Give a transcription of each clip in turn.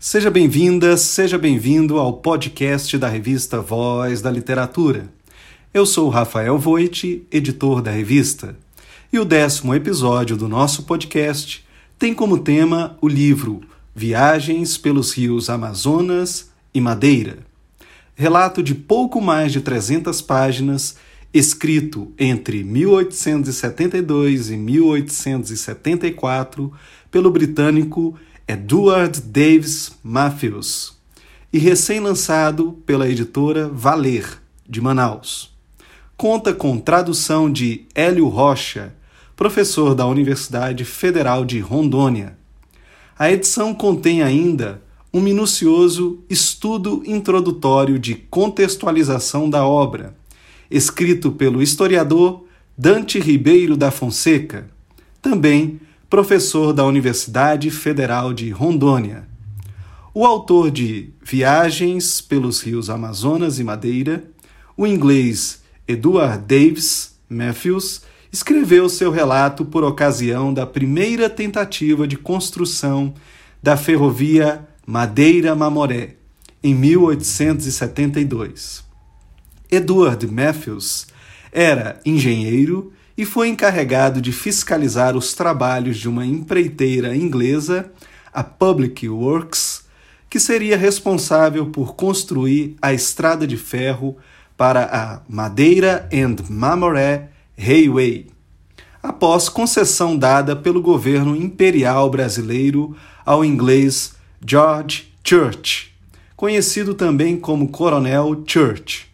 Seja bem-vinda, seja bem-vindo ao podcast da revista Voz da Literatura. Eu sou Rafael Voit, editor da revista, e o décimo episódio do nosso podcast tem como tema o livro Viagens pelos Rios Amazonas e Madeira. Relato de pouco mais de 300 páginas, escrito entre 1872 e 1874 pelo britânico Edward Davis Matthews e recém-lançado pela editora Valer, de Manaus. Conta com tradução de Hélio Rocha, professor da Universidade Federal de Rondônia. A edição contém ainda um minucioso estudo introdutório de contextualização da obra, escrito pelo historiador Dante Ribeiro da Fonseca, também professor da Universidade Federal de Rondônia. O autor de Viagens pelos Rios Amazonas e Madeira, o inglês Edward Davis Matthews, escreveu seu relato por ocasião da primeira tentativa de construção da ferrovia Madeira-Mamoré, em 1872. Edward Matthews era engenheiro e foi encarregado de fiscalizar os trabalhos de uma empreiteira inglesa, a Public Works, que seria responsável por construir a estrada de ferro para a Madeira and Mamoré Railway, após concessão dada pelo governo imperial brasileiro ao inglês George Church, conhecido também como Coronel Church.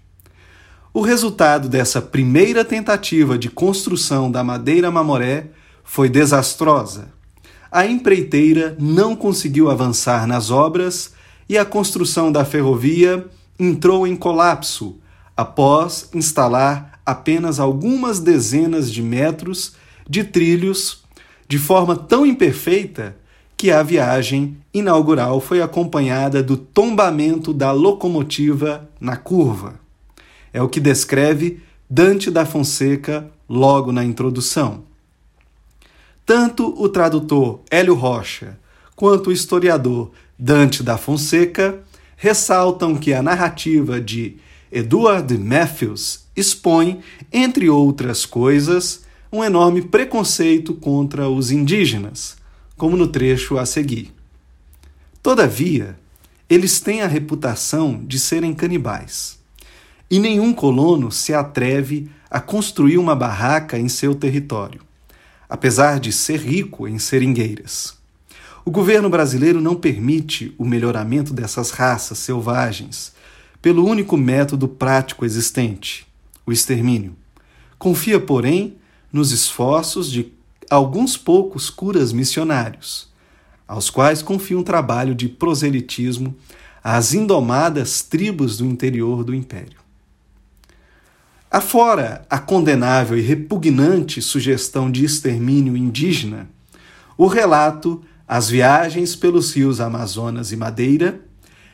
O resultado dessa primeira tentativa de construção da Madeira Mamoré foi desastrosa. A empreiteira não conseguiu avançar nas obras e a construção da ferrovia entrou em colapso após instalar apenas algumas dezenas de metros de trilhos de forma tão imperfeita que a viagem inaugural foi acompanhada do tombamento da locomotiva na curva. É o que descreve Dante da Fonseca logo na introdução. Tanto o tradutor Hélio Rocha quanto o historiador Dante da Fonseca ressaltam que a narrativa de Edward Matthews expõe, entre outras coisas, um enorme preconceito contra os indígenas, como no trecho a seguir. Todavia, eles têm a reputação de serem canibais e nenhum colono se atreve a construir uma barraca em seu território, apesar de ser rico em seringueiras. O governo brasileiro não permite o melhoramento dessas raças selvagens pelo único método prático existente, o extermínio. Confia, porém, nos esforços de alguns poucos curas missionários, aos quais confia um trabalho de proselitismo às indomadas tribos do interior do império. Afora a condenável e repugnante sugestão de extermínio indígena, o relato As Viagens pelos Rios Amazonas e Madeira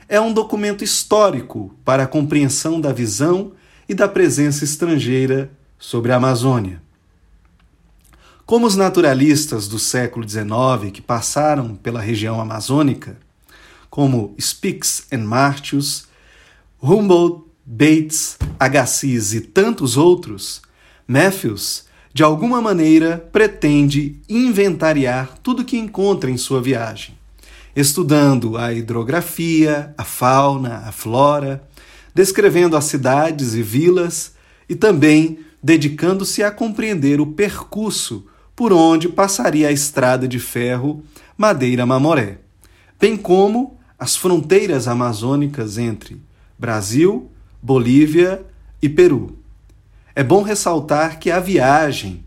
é um documento histórico para a compreensão da visão e da presença estrangeira sobre a Amazônia. Como os naturalistas do século XIX que passaram pela região amazônica, como Spix e Martius, Humboldt Bates, Agassiz e tantos outros, Matthews, de alguma maneira, pretende inventariar tudo que encontra em sua viagem, estudando a hidrografia, a fauna, a flora, descrevendo as cidades e vilas e também dedicando-se a compreender o percurso por onde passaria a estrada de ferro Madeira-Mamoré, bem como as fronteiras amazônicas entre Brasil, Bolívia e Peru. É bom ressaltar que a viagem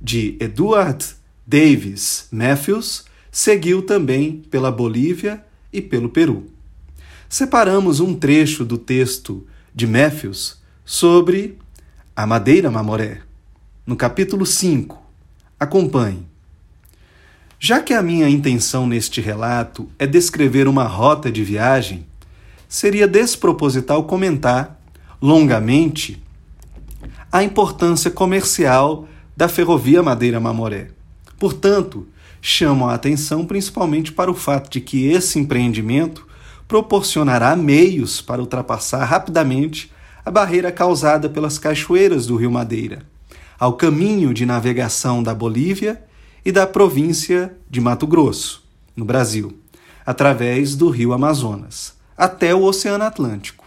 de Edward Davis Matthews seguiu também pela Bolívia e pelo Peru. Separamos um trecho do texto de Matthews sobre a Madeira Mamoré, no capítulo 5. Acompanhe. Já que a minha intenção neste relato é descrever uma rota de viagem, seria desproposital comentar longamente a importância comercial da ferrovia Madeira-Mamoré. Portanto, chamam a atenção principalmente para o fato de que esse empreendimento proporcionará meios para ultrapassar rapidamente a barreira causada pelas cachoeiras do Rio Madeira, ao caminho de navegação da Bolívia e da província de Mato Grosso, no Brasil, através do Rio Amazonas, até o Oceano Atlântico.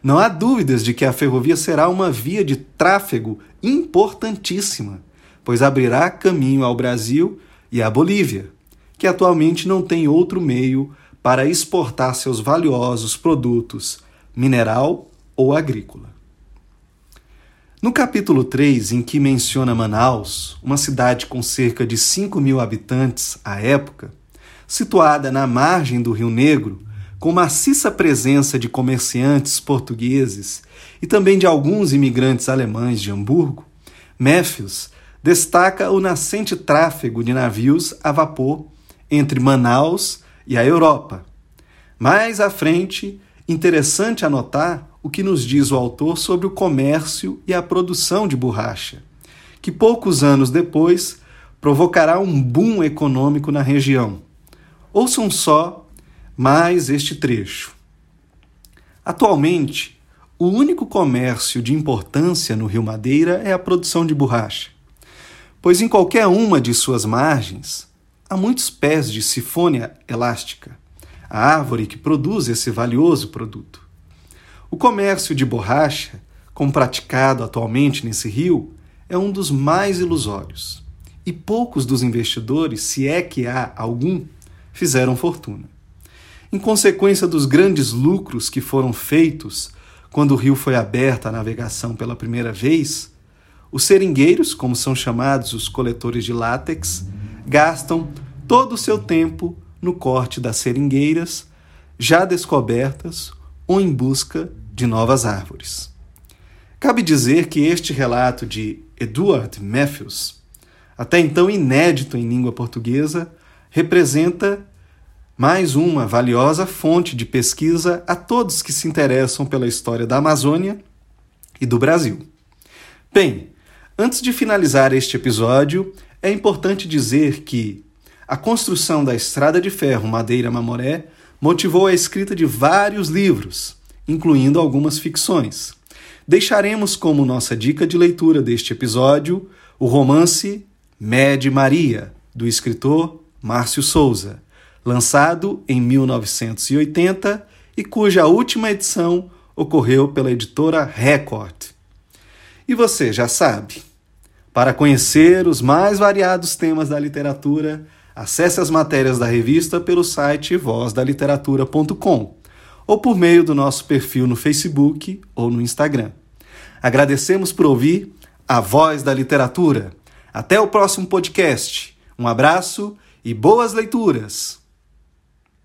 Não há dúvidas de que a ferrovia será uma via de tráfego importantíssima, pois abrirá caminho ao Brasil e à Bolívia, que atualmente não tem outro meio para exportar seus valiosos produtos mineral ou agrícola. No capítulo 3, em que menciona Manaus, uma cidade com cerca de 5 mil habitantes à época, situada na margem do Rio Negro, com maciça presença de comerciantes portugueses e também de alguns imigrantes alemães de Hamburgo, Matthews destaca o nascente tráfego de navios a vapor entre Manaus e a Europa. Mais à frente, interessante anotar o que nos diz o autor sobre o comércio e a produção de borracha, que poucos anos depois provocará um boom econômico na região. Ouçam só mais este trecho. Atualmente, o único comércio de importância no Rio Madeira é a produção de borracha, pois em qualquer uma de suas margens há muitos pés de sifônia elástica, a árvore que produz esse valioso produto. O comércio de borracha, como praticado atualmente nesse rio, é um dos mais ilusórios, e poucos dos investidores, se é que há algum, fizeram fortuna em consequência dos grandes lucros que foram feitos quando o rio foi aberto à navegação pela primeira vez, os seringueiros, como são chamados os coletores de látex, gastam todo o seu tempo no corte das seringueiras já descobertas ou em busca de novas árvores. Cabe dizer que este relato de Edward Matthews, até então inédito em língua portuguesa, representa mais uma valiosa fonte de pesquisa a todos que se interessam pela história da Amazônia e do Brasil. Bem, antes de finalizar este episódio, é importante dizer que a construção da estrada de ferro Madeira-Mamoré motivou a escrita de vários livros, incluindo algumas ficções. Deixaremos como nossa dica de leitura deste episódio o romance Med Maria, do escritor Márcio Souza lançado em 1980 e cuja última edição ocorreu pela editora Record. E você já sabe? Para conhecer os mais variados temas da literatura, acesse as matérias da revista pelo site vozdaliteratura.com ou por meio do nosso perfil no Facebook ou no Instagram. Agradecemos por ouvir a Voz da Literatura. Até o próximo podcast. Um abraço e boas leituras!